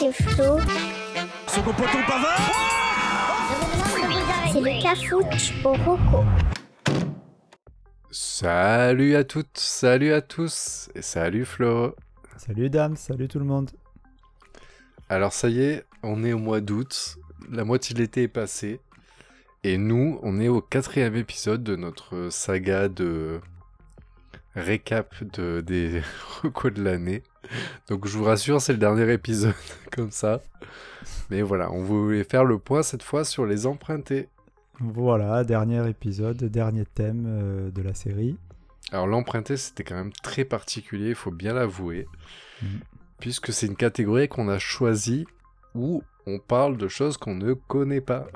c'est Flo. Second poteau Pavard C'est le cafouche au roco. Salut à toutes, salut à tous, et salut Flo. Salut Dame, salut tout le monde. Alors ça y est, on est au mois d'août, la moitié de l'été est passée, et nous, on est au quatrième épisode de notre saga de récap de, des recos de l'année. Donc je vous rassure, c'est le dernier épisode comme ça. Mais voilà, on voulait faire le point cette fois sur les empruntés. Voilà, dernier épisode, dernier thème euh, de la série. Alors l'emprunté, c'était quand même très particulier, il faut bien l'avouer. Mm. Puisque c'est une catégorie qu'on a choisie où on parle de choses qu'on ne connaît pas.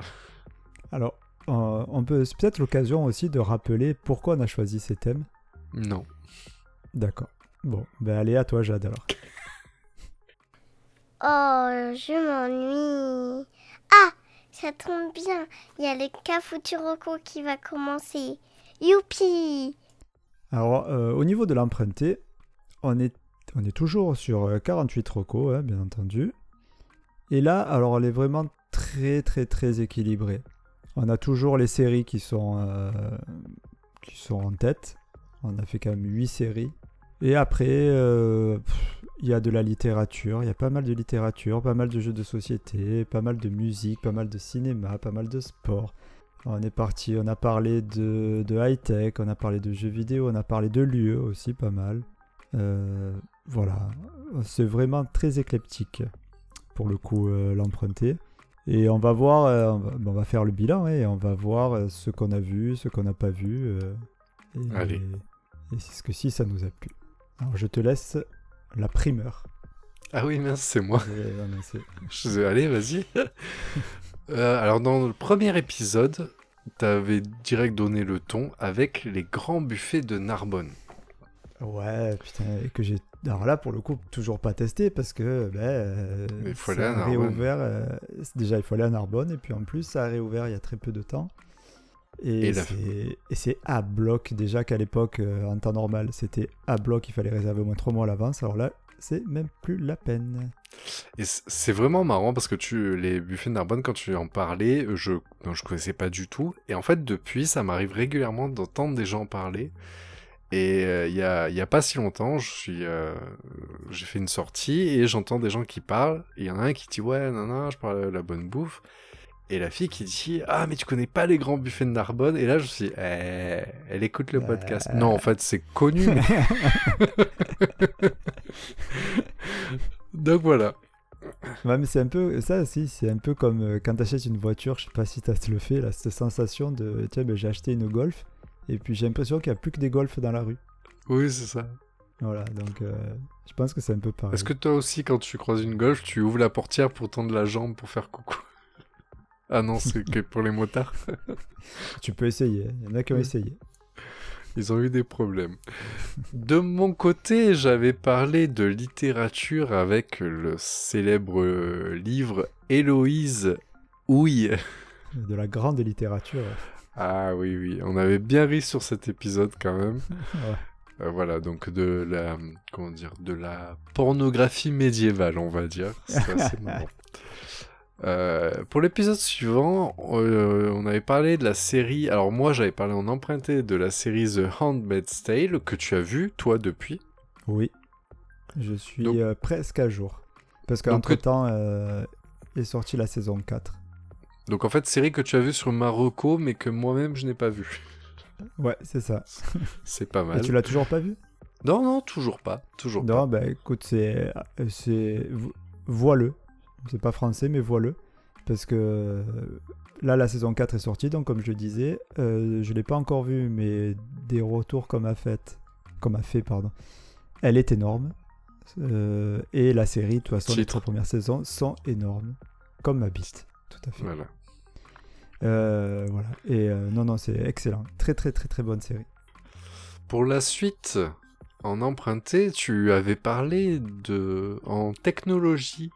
Alors, euh, on peut c'est peut-être l'occasion aussi de rappeler pourquoi on a choisi ces thèmes. Non. D'accord. Bon, ben allez à toi Jade alors. Oh, je m'ennuie. Ah, ça tombe bien. Il y a le cafouche roco qui va commencer. Youpi Alors, euh, au niveau de l'emprunté, on est, on est toujours sur euh, 48 recos, hein, bien entendu. Et là, alors, elle est vraiment très, très, très équilibrée. On a toujours les séries qui sont, euh, qui sont en tête. On a fait quand même 8 séries. Et après, euh, pff, il y a de la littérature. Il y a pas mal de littérature, pas mal de jeux de société, pas mal de musique, pas mal de cinéma, pas mal de sport. On est parti, on a parlé de, de high-tech, on a parlé de jeux vidéo, on a parlé de lieux aussi pas mal. Euh, voilà, c'est vraiment très éclectique pour le coup euh, l'emprunté. Et on va voir, euh, on, va, on va faire le bilan hein, et on va voir ce qu'on a vu, ce qu'on n'a pas vu. et Allez. et c'est ce que si ça nous a plu. Alors je te laisse la primeur. Ah oui, mince, c'est moi. Je vais vas-y. Euh, alors, dans le premier épisode, t'avais direct donné le ton avec les grands buffets de Narbonne. Ouais, putain, que j'ai. Alors là, pour le coup, toujours pas testé parce que. Ben, euh, Mais il faut ça aller à a réouvert. euh, déjà, il faut aller à Narbonne et puis en plus, ça a réouvert il y a très peu de temps. Et, c'est à bloc. Déjà qu'à l'époque, euh, en temps normal, c'était à bloc, il fallait réserver au moins 3 mois à l'avance. Alors là, c'est même plus la peine. Et c'est vraiment marrant parce que tu, les buffets de Narbonne, quand tu en parlais, je non, je connaissais pas du tout. Et en fait, depuis, ça m'arrive régulièrement d'entendre des gens en parler. Et euh, il y, a, il y a pas si longtemps, je suis, euh, j'ai fait une sortie et j'entends des gens qui parlent. Il y en a un qui dit ouais, non, non, je parle de la bonne bouffe. Et la fille qui dit ah mais tu connais pas les grands buffets de Narbonne? Et là, je me suis dit, eh, elle écoute le podcast. Euh. Non, en fait, c'est connu. Donc voilà. Ouais, mais c'est un peu. Ça aussi, c'est un peu comme euh, quand t'achètes une voiture. Je sais pas si t'as le fait, là, cette sensation de. Tiens, ben, j'ai acheté une Golf. Et puis j'ai l'impression qu'il n'y a plus que des Golf dans la rue. Oui, c'est ça. Voilà, donc euh, je pense que c'est un peu pareil. Est-ce que toi aussi, quand tu croises une Golf, tu ouvres la portière pour tendre la jambe pour faire coucou? Ah non, c'est que pour les motards. Tu peux essayer, il y en a qui ont essayé. Ils ont eu des problèmes. De mon côté, j'avais parlé de littérature avec le célèbre euh, livre Héloïse Houille. De la grande littérature. Ah oui, oui, on avait bien ri sur cet épisode quand même. Ouais. Euh, voilà, donc de la, comment dire, de la pornographie médiévale, on va dire. C'est assez marrant. Euh, pour l'épisode suivant, euh, on avait parlé de la série. Alors moi, j'avais parlé en emprunté de la série The Handmaid's Tale que tu as vu toi depuis. Oui. Je suis Donc- euh, presque à jour. Parce qu'entre temps est sortie la saison 4. Donc en fait, série que tu as vue sur Marocco, mais que moi-même je n'ai pas vue. Ouais, c'est ça. C'est pas Et mal. tu l'as toujours pas vu Non, non, toujours pas, toujours Non, bah écoute, c'est. c'est vo- Vois-le. C'est pas français, mais vois-le. Parce que là, la saison 4 est sortie, donc comme je le disais, euh, je l'ai pas encore vu, mais des retours comme a fait. Comme a fait, pardon. Elle est énorme. Euh, et la série, de toute façon, les trois premières saisons sont énormes. Comme ma bite. Tout à fait. Voilà. Euh, voilà. Et euh, non, non, c'est excellent. Très, très, très, très bonne série. Pour la suite, en emprunté, tu avais parlé de en technologie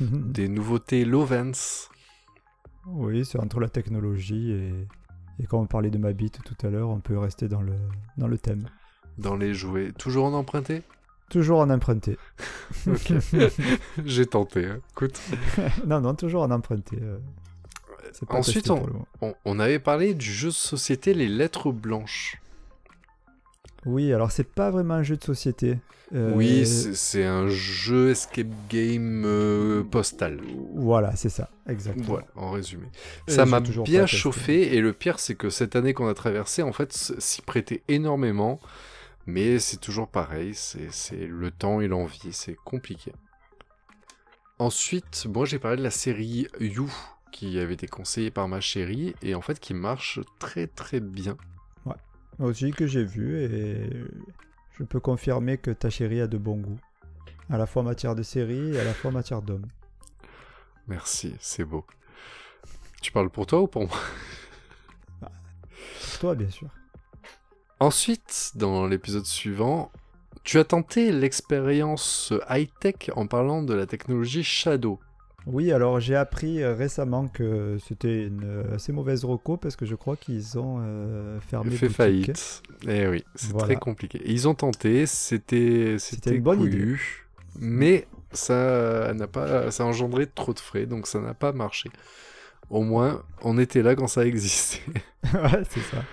des nouveautés Lovens. Oui, c'est entre la technologie et, et quand on parlait de ma bite tout à l'heure, on peut rester dans le, dans le thème. dans les jouets. Toujours en emprunté? Toujours en emprunté. Ok. J'ai tenté. hein. Écoute, non, non, toujours en emprunté. euh. Ensuite, on- on, on avait parlé du jeu de société Les Lettres Blanches. Oui, alors c'est pas vraiment un jeu de société. Euh, Oui, c'est un jeu escape game euh, postal. Voilà, c'est ça, exactement. Voilà, en résumé. Et Ça m'a bien chauffé et le pire c'est que cette année qu'on a traversée en fait s'y prêtait énormément mais c'est toujours pareil, c'est c'est le temps et l'envie, c'est compliqué. Ensuite, moi j'ai parlé de la série You qui avait été conseillée par ma chérie et en fait qui marche très très bien. Moi aussi que j'ai vu et je peux confirmer que ta chérie a de bons goûts. À la fois en matière de série et à la fois en matière d'hommes. Merci, c'est beau. Tu parles pour toi ou pour moi? Toi, bien sûr. Ensuite, dans l'épisode suivant, tu as tenté l'expérience high-tech en parlant de la technologie Shadow. Oui, alors j'ai appris euh, récemment que c'était une euh, assez mauvaise reco parce que je crois qu'ils ont euh, fermé fait boutique. faillite. Eh oui, c'est Voilà. très compliqué. Ils ont tenté, c'était c'était une bonne couillu, mais ça n'a pas ça a engendré trop de frais, donc ça n'a pas marché. Au moins, on était là quand ça existait. ouais, c'est ça.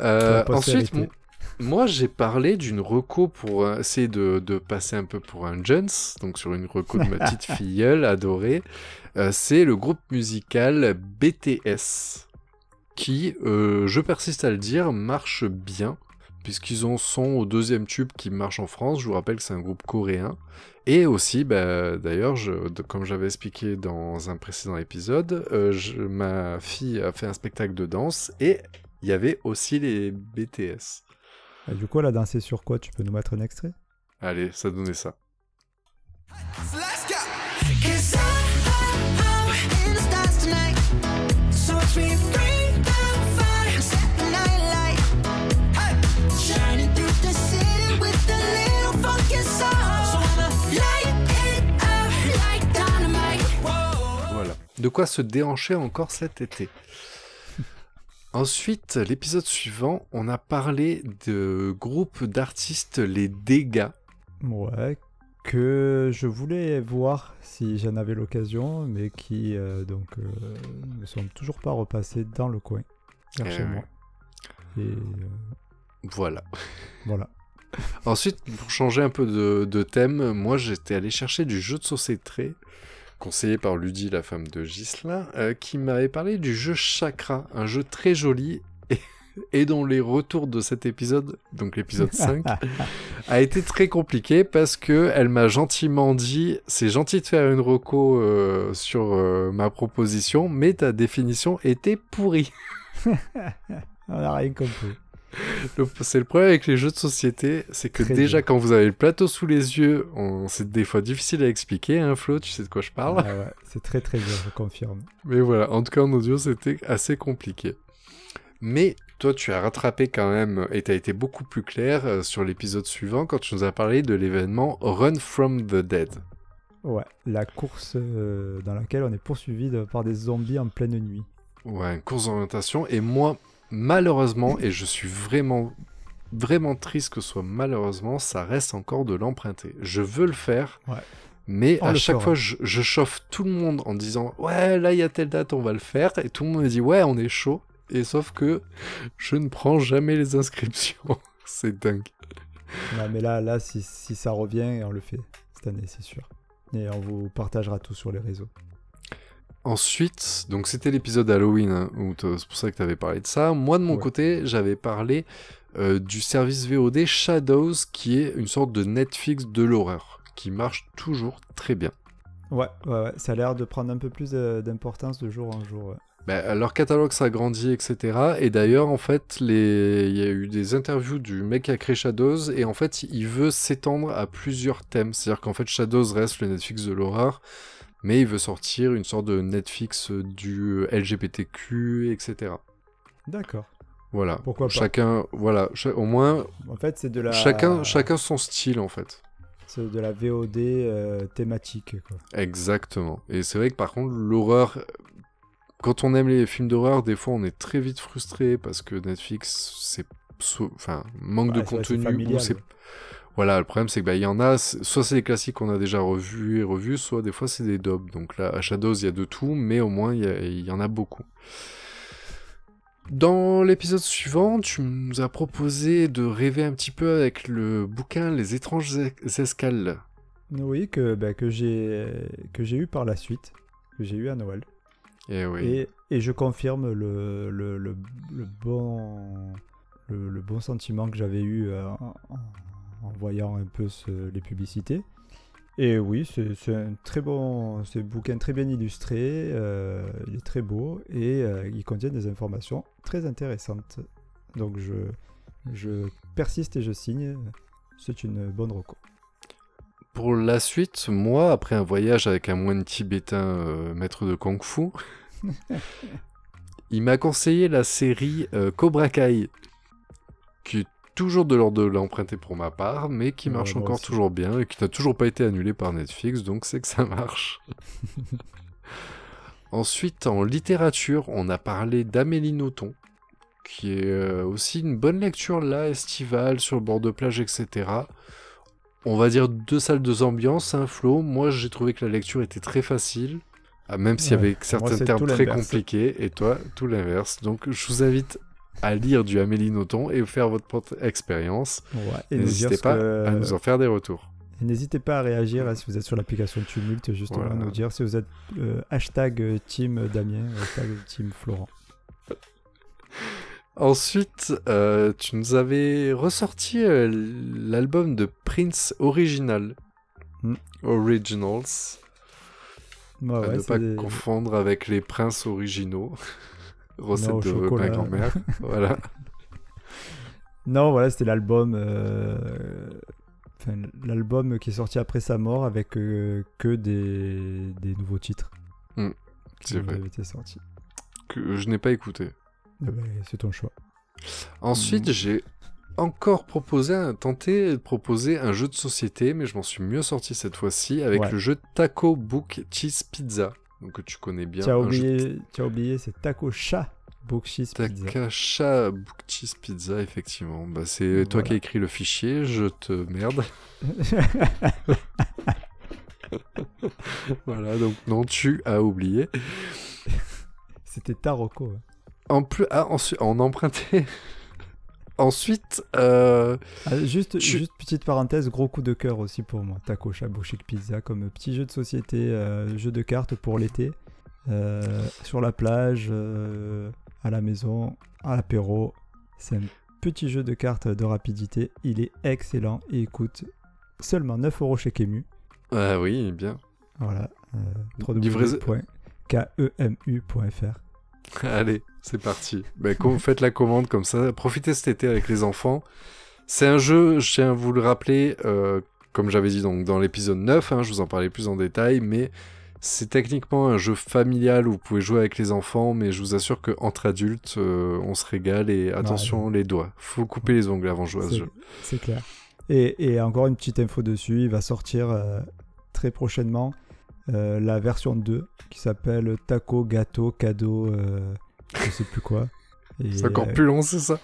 Euh, ensuite. Mo- moi j'ai parlé d'une reco pour euh, essayer de, de passer un peu pour un Jones, donc sur une reco de ma petite filleule adorée. Euh, c'est le groupe musical BTS qui, euh, je persiste à le dire, marche bien puisqu'ils en sont au deuxième tube qui marche en France. Je vous rappelle que c'est un groupe coréen. Et aussi, bah, d'ailleurs, comme j'avais expliqué dans un précédent épisode, euh, je- ma fille a fait un spectacle de danse et il y avait aussi les BTS. Et du coup, elle a dansé sur quoi Tu peux nous mettre un extrait? Allez, ça donnait ça. Voilà. De quoi se déhancher encore cet été? Ensuite, l'épisode suivant, on a parlé de groupe d'artistes Les Dégâts. Ouais, que je voulais voir si j'en avais l'occasion, mais qui euh, donc euh, ne sont toujours pas repassés dans le coin, vers chez ouais. moi. Et euh, Voilà. voilà. Ensuite, pour changer un peu de, de thème, moi j'étais allé chercher du jeu de société, conseillé par Ludie, la femme de Ghislain, euh, qui m'avait parlé du jeu Chakra, un jeu très joli et, et dont les retours de cet épisode, donc l'épisode 5, a été très compliqué parce que elle m'a gentiment dit c'est gentil de faire une reco euh, sur euh, ma proposition, mais ta définition était pourrie. On n'a rien compris. C'est le problème avec les jeux de société, c'est que Très déjà quand vous avez le plateau sous les yeux, c'est des fois difficile à expliquer, hein Flo, tu sais de quoi je parle. Ouais, c'est très très dur, je confirme. Mais voilà, en tout cas en audio c'était assez compliqué. Mais toi tu as rattrapé quand même et t'as été beaucoup plus clair euh, sur l'épisode suivant quand tu nous as parlé de l'événement Run from the Dead. Ouais, la course euh, dans laquelle on est poursuivi par des zombies en pleine nuit. Ouais, une course d'orientation. Et moi, malheureusement, et je suis vraiment, vraiment triste que ce soit malheureusement, ça reste encore de l'emprunter. Je veux le faire. Ouais. Mais On à chaque fera. fois, je, je chauffe tout le monde en disant Ouais, là, il y a telle date, on va le faire. Et tout le monde me dit Ouais, on est chaud. Et sauf que je ne prends jamais les inscriptions. C'est dingue. Ouais, mais là, là si, si ça revient, on le fait cette année, c'est sûr. Et on vous partagera tout sur les réseaux. Ensuite, donc c'était l'épisode Halloween, hein, c'est pour ça que tu avais parlé de ça. Moi, de mon Ouais. côté, j'avais parlé euh, du service VOD Shadows, qui est une sorte de Netflix de l'horreur, qui marche toujours très bien. Ouais, ouais, ouais, ça a l'air de prendre un peu plus euh, d'importance de jour en jour. ouais. Bah, leur catalogue s'agrandit, etc. Et d'ailleurs, en fait, les... il y a eu des interviews du mec qui a créé Shadows, et en fait, il veut s'étendre à plusieurs thèmes. C'est-à-dire qu'en fait, Shadows reste le Netflix de l'horreur, mais il veut sortir une sorte de Netflix euh, du LGBTQ, etc. D'accord. Voilà. Pourquoi pas Chacun, voilà, cha- au moins, En fait, c'est de la chacun, chacun son style, en fait. c'est de la VOD euh, thématique. Quoi. Exactement. Et c'est vrai que par contre, l'horreur, euh, quand on aime les films d'horreur, des fois on est très vite frustré parce que Netflix, c'est, enfin, manque Ouais, de contenu ou c'est. Voilà, le problème c'est que bah, il y en a, soit c'est des classiques qu'on a déjà revus et revus, soit des fois c'est des dubs. Donc là, à Shadows, il y a de tout, mais au moins il y, y en a beaucoup. Dans l'épisode suivant, tu nous as proposé de rêver un petit peu avec le bouquin Les étranges es- escales. Oui, que, bah, que j'ai eu par la suite, que j'ai eu à Noël. Et oui. Et, et je confirme le, le, le, le bon, le, bon sentiment que j'avais eu euh, en, en- en voyant un peu ce- les publicités. Et oui, c'est un très bon c'est un bouquin très bien illustré, euh, il est très beau et euh, il contient des informations très intéressantes. Donc je, je persiste et je signe, c'est une bonne reco. Pour la suite, moi, après un voyage avec un moine tibétain euh, maître de kung fu, il m'a conseillé la série Cobra Kai, qui est toujours de l'ordre de l'emprunter pour ma part, mais qui marche encore aussi. toujours bien et qui n'a toujours pas été annulé par Netflix, donc c'est que ça marche. Ensuite, en littérature, on a parlé d'Amélie Nothomb, qui est euh, aussi une bonne lecture là, estivale, sur le bord de plage, etc. On va dire deux salles, deux ambiances, un flow. Moi, j'ai trouvé que la lecture était très facile, ah, même s'il y avait certains termes très compliqués, et toi, tout l'inverse. Donc, je vous invite à lire du Amélie Nothomb et faire votre propre expérience. Ouais, N'hésitez pas que- à nous en faire des retours. Et N'hésitez pas à réagir hein, si vous êtes sur l'application Tumult, justement, Voilà. à nous dire si vous êtes euh, hashtag euh, team Damien, hashtag team Florent. Ensuite, euh, tu nous avais ressorti euh, l'album de Prince Original. Hmm. Originals. Ouais, à ouais, ne pas des- confondre avec les princes originaux. Recette de ma grand-mère. voilà. Non, voilà, c'était l'album. euh, Enfin, l'album qui est sorti après sa mort avec euh, que des... des nouveaux titres. Hmm, c'est vrai. avaient été sortis. Que je n'ai pas écouté. Eh ben, c'est ton choix. Ensuite, Hmm. j'ai encore proposé, tenté de proposer un jeu de société, mais je m'en suis mieux sorti cette fois-ci avec Ouais. le jeu Taco Book Cheese Pizza. Donc, que tu connais bien. Tu as oublié, oublié, c'est Taco Chat Book Cheese Pizza. Takacha Book Cheese Pizza, effectivement. Bah, c'est toi qui as écrit le fichier, je te merde. voilà, donc non, tu as oublié. C'était Taroko. hein. En plus, ah, ensuite, on empruntait. Ensuite, euh, Ah, juste, Tu- juste petite parenthèse, gros coup de cœur aussi pour moi. Taco Chic Pizza comme petit jeu de société, euh, jeu de cartes pour l'été. euh, sur la plage, à la maison, à l'apéro. C'est un petit jeu de cartes de rapidité. Il est excellent et il coûte seulement 9 euros chez Kemu. ah oui, bien. Voilà. Euh, www.kemu.fr. Allez, c'est parti. Ben, com- faites la commande comme ça. Profitez cet été avec les enfants. C'est un jeu, je tiens à vous le rappeler, euh, comme j'avais dit donc, dans l'épisode 9, hein, je vous en parlais plus en détail, mais c'est techniquement un jeu familial où vous pouvez jouer avec les enfants, mais je vous assure qu'entre adultes, euh, on se régale et attention les doigts. Faut couper les ongles avant de jouer à ce jeu. C'est clair. Et, et encore une petite info dessus, il va sortir euh, très prochainement la version 2 qui s'appelle Taco Gâteau Cadeau, je sais plus quoi. C'est encore euh, plus long, c'est ça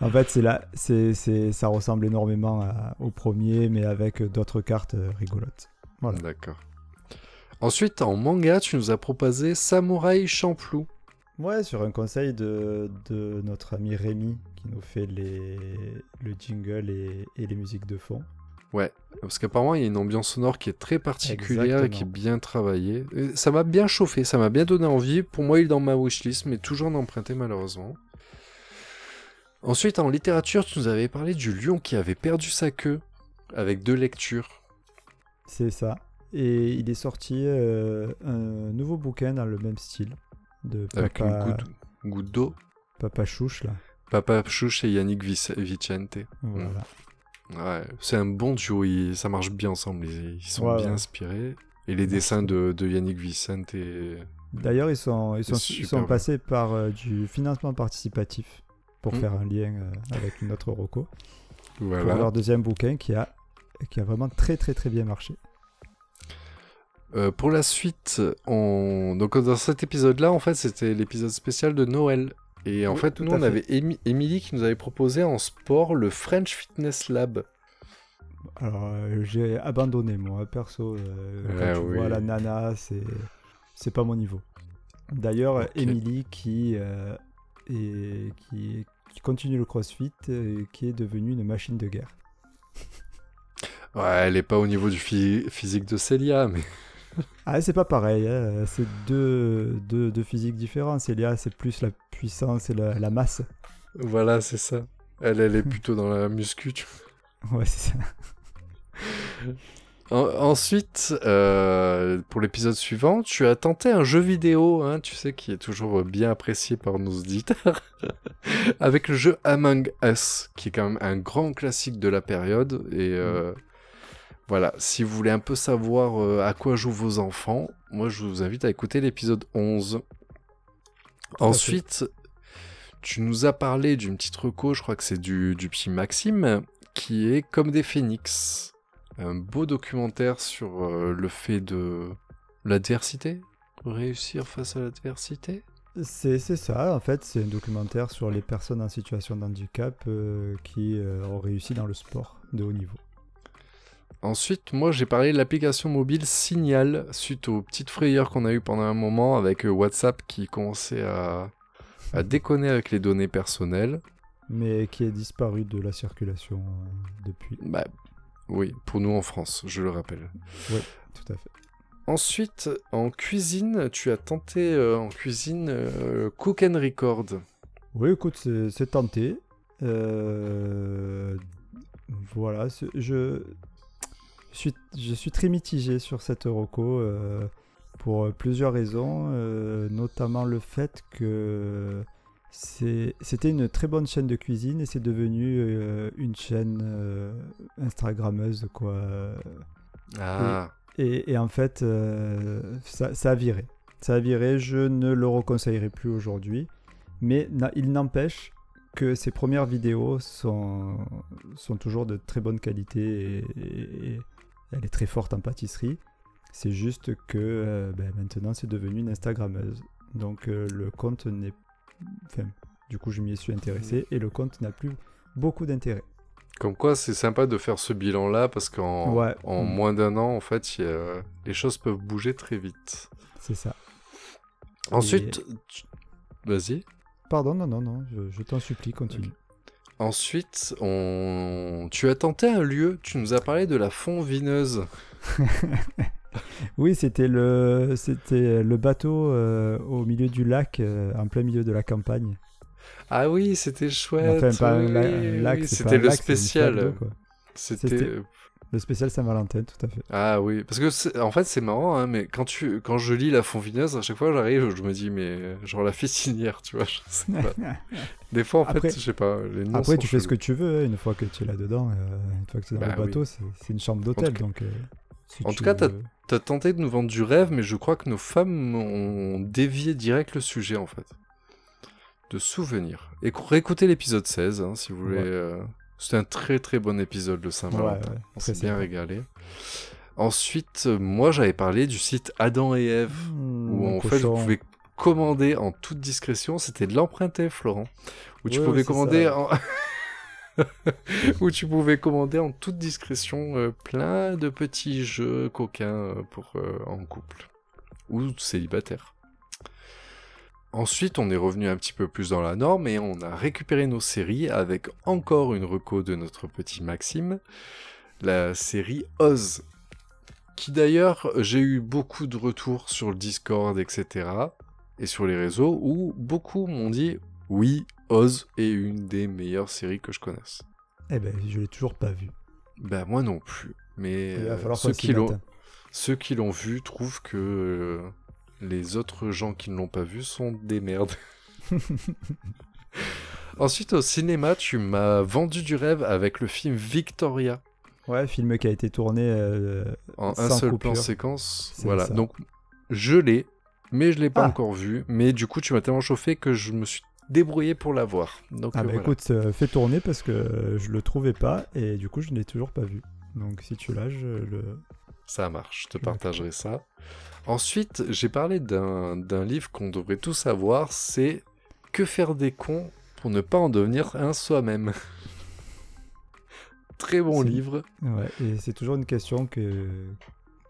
En fait, c'est là, c'est, c'est, ça ressemble énormément à- au premier, mais avec d'autres cartes euh, rigolotes. Voilà. D'accord. Ensuite, en manga, tu nous as proposé Samouraï Champloo. Ouais, sur un conseil de, de notre ami Rémi qui nous fait les, le jingle et, et les musiques de fond. Ouais, parce qu'apparemment il y a une ambiance sonore qui est très particulière et qui est bien travaillée. Et ça m'a bien chauffé, ça m'a bien donné envie. Pour moi, il est dans ma wishlist, mais toujours d'emprunter malheureusement. Ensuite, en littérature, tu nous avais parlé du lion qui avait perdu sa queue avec deux lectures. C'est ça. Et il est sorti euh, un nouveau bouquin dans le même style de Avec Papa, une goutte, goutte d'eau. Papa Chouche là. Papa Chouche et Yannick Vic- Vicente. Voilà. Ouais, c'est un bon duo, ils- ça marche bien ensemble, ils, ils sont Ouais, bien ouais. inspirés. Et les dessins de, de Yannick Vicente et... D'ailleurs, ils sont, ils sont, C'est ils super sont bon. passés par euh, du financement participatif pour Mm. faire un lien euh, avec une autre Rocco. Pour Voilà. leur deuxième bouquin qui a, qui a vraiment très très très bien marché. Euh, pour la suite, on... donc dans cet épisode-là, en fait, c'était l'épisode spécial de Noël. Et en Oui, fait, nous, on fait. avait Émi- Émilie qui nous avait proposé en sport le French Fitness Lab. Alors, euh, j'ai abandonné, moi, perso. euh, Ouais, quand tu oui. vois la nana, c'est c'est pas mon niveau. D'ailleurs, Ok. Emily, qui, euh, est- qui, qui continue le crossfit, euh, qui est devenue une machine de guerre. Ouais, elle est pas au niveau du phy- physique de Célia, mais Ah, c'est pas pareil, hein, c'est deux, deux, deux physiques différents. Célia, c'est plus la puissance et la, la masse. voilà, c'est ça. Elle, elle est plutôt dans la muscu. tu Ouais, c'est ça. En- ensuite, euh, pour l'épisode suivant, tu as tenté un jeu vidéo, hein, tu sais, qui est toujours bien apprécié par nos auditeurs, avec le jeu Among Us, qui est quand même un grand classique de la période. Et euh, voilà, si vous voulez un peu savoir euh, à quoi jouent vos enfants, moi je vous invite à écouter l'épisode 11. fait. Ensuite, tu nous as parlé d'une petite reco, je crois que c'est du, du petit Maxime, qui est Comme des phénix. Un beau documentaire sur euh, le fait de l'adversité. Réussir face à l'adversité. C'est c'est ça, en fait, c'est un documentaire sur les personnes en situation de handicap euh, qui euh, ont réussi dans le sport de haut niveau. Ensuite, moi j'ai parlé de l'application mobile Signal suite aux petites frayeurs qu'on a eues pendant un moment avec euh, WhatsApp qui commençait à, à déconner avec les données personnelles. mais qui est disparu de la circulation euh, depuis. Bah oui, pour nous en France, je le rappelle. Tout à fait. Ensuite, en cuisine, tu as tenté euh, en cuisine euh, Cook and Record. Oui, écoute, c'est tenté. Euh, voilà, je suis, je suis très mitigé sur cette Roco euh, pour plusieurs raisons, euh, notamment le fait que c'était une très bonne chaîne de cuisine et c'est devenu euh, une chaîne Instagrammeuse, quoi. Ah, Et, et en fait, ça, ça a viré. Ça a viré, je ne le reconseillerai plus aujourd'hui. Mais na- il n'empêche que ses premières vidéos sont, sont toujours de très bonne qualité et, et- et elle est très forte en pâtisserie. C'est juste que euh, ben, maintenant c'est devenu une Instagrammeuse. Donc euh, le compte n'est... Enfin, du coup je m'y suis intéressé et le compte n'a plus beaucoup d'intérêt. Comme quoi, c'est sympa de faire ce bilan-là parce qu'en Ouais. en Mm. moins d'un an, en fait, a- les choses peuvent bouger très vite. C'est ça. Ensuite, tu- vas-y. Pardon, non, non, non, je, je t'en supplie, continue. Ensuite, on... tu as tenté un lieu. Tu nous as parlé de la fond vineuse. Oui, c'était le, c'était le bateau euh, au milieu du lac, euh, en plein milieu de la campagne. Ah oui, c'était chouette. Enfin, oui, oui, C'était le lac, spécial. C'était. Le spécial Saint-Valentin, tout à fait. Ah oui, parce que en fait c'est marrant, hein, mais quand tu quand je lis la fond vineuse, à chaque fois j'arrive, je me dis mais genre la fistinière, tu vois, je sais pas. Des fois en Après- fait, je sais pas, les noms Après, sont tu fais ce que tu veux, hein, une fois que tu es là-dedans, euh, une fois que tu es dans Bah le bateau, c'est c'est une chambre d'hôtel, donc... euh, si en tout cas, t'as- T'as tenté de nous vendre du rêve, mais je crois que nos femmes ont dévié direct le sujet en fait. De souvenirs. Et réécoutez l'épisode 16 hein, si vous voulez. Ouais. euh, C'était un très très bon épisode Ouais, Saint-Valentin. ouais, On s'est bien régalé. Ensuite, euh, moi j'avais parlé du site Adam et Ève. Mmh, où en fait vous pouvez commander en toute discrétion. C'était de l'emprunter, Florent. Où tu pouvais commander en... où tu pouvais commander en toute discrétion euh, plein de petits jeux coquins euh, pour euh, en couple ou célibataire. Ensuite, on est revenu un petit peu plus dans la norme et on a récupéré nos séries avec encore une reco de notre petit Maxime, la série Oz. Qui d'ailleurs, j'ai eu beaucoup de retours sur le Discord, etc. et sur les réseaux où beaucoup m'ont dit oui, Oz est une des meilleures séries que je connaisse. Eh ben, je l'ai toujours pas vu. Ben moi non plus. Mais Il va euh, falloir ceux, qui l'ont, ceux qui l'ont vu trouvent que euh, les autres gens qui ne l'ont pas vu sont des merdes. Ensuite, au cinéma, tu m'as vendu du rêve avec le film Victoria Ouais, film qui a été tourné euh, en un seul coupure. plan séquence. Voilà. ça. Donc, je l'ai, mais je l'ai pas Ah. encore vu. Mais du coup, tu m'as tellement chauffé que je me suis débrouillé pour la voir. Donc, Ah bah voilà. écoute, euh, fais tourner parce que je le trouvais pas et du coup je ne l'ai toujours pas vu. Donc si tu l'as, je le... Ça marche, je te partagerai ça. Ensuite, j'ai parlé d'un livre qu'on devrait tous savoir, c'est Que faire des cons pour ne pas en devenir un soi-même? Très bon livre. Ouais, et c'est toujours une question que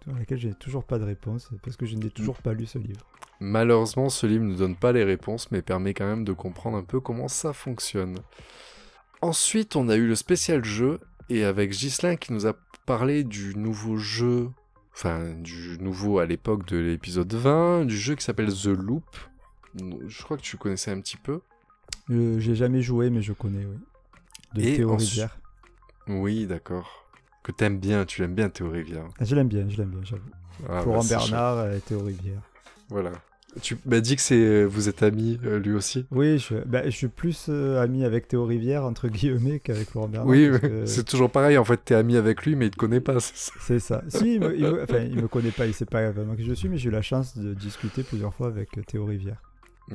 à laquelle j'ai toujours pas de réponse parce que je n'ai toujours pas lu ce livre. Malheureusement, ce livre ne donne pas les réponses, mais permet quand même de comprendre un peu comment ça fonctionne. Ensuite, on a eu le spécial jeu, et avec Ghislain qui nous a parlé du nouveau jeu, enfin, du nouveau à l'époque de l'épisode 20, du jeu qui s'appelle The Loop. Je crois que tu connaissais un petit peu. Euh, j'ai jamais joué, mais je connais, oui. De Et Théo ensuite- Rivière. Oui, d'accord. Que t'aimes bien, tu l'aimes bien Théo Rivière. Ah, je l'aime bien, je l'aime bien, j'avoue. Ah, Florent bah, Bernard et Théo Rivière. Voilà. Tu m'as dit que c'est vous êtes amis, euh, lui aussi. Oui, je, bah, je suis plus euh, ami avec Théo Rivière, entre guillemets, qu'avec Florent Bernard. oui, que c'est toujours pareil. En fait, t'es ami avec lui, mais il te connaît pas. c'est ça. Si, il me, il me- enfin, il me connaît pas, il sait pas vraiment qui je suis, mais j'ai eu la chance de discuter plusieurs fois avec Théo Rivière.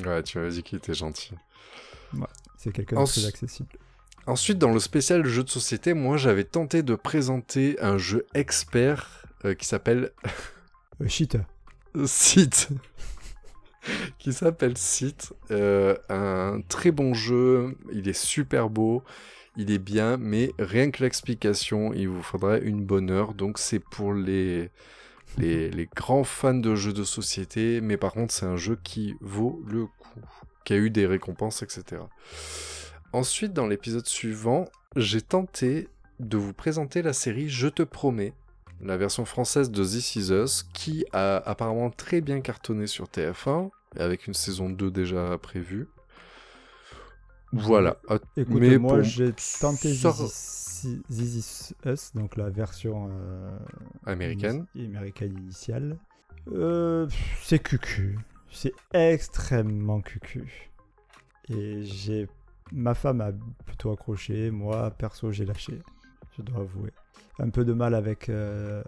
Ouais, tu m'as dit qu'il était gentil. C'est quelqu'un de Ensuite- très accessible. Ensuite, dans le spécial jeu de société, moi j'avais tenté de présenter un jeu expert euh, qui s'appelle Euh, Cheat. Site. qui s'appelle Site. Euh, un très bon jeu, il est super beau, il est bien, mais rien que l'explication, il vous faudrait une bonne heure. Donc c'est pour les, les, les grands fans de jeux de société, mais par contre c'est un jeu qui vaut le coup, qui a eu des récompenses, etc. Ensuite, dans l'épisode suivant, j'ai tenté de vous présenter la série Je te promets, la version française de This Is Us, qui a apparemment très bien cartonné sur TF1, avec une saison 2 déjà prévue. Voilà. Écoute, mais moi pour- j'ai tenté This Is- Us, donc la version euh, Américaine. américaine initiale. Euh, c'est cucu. C'est extrêmement cucu. Et j'ai. Ma femme a plutôt accroché, moi perso j'ai lâché. Je dois avouer. Un peu de mal avec, euh,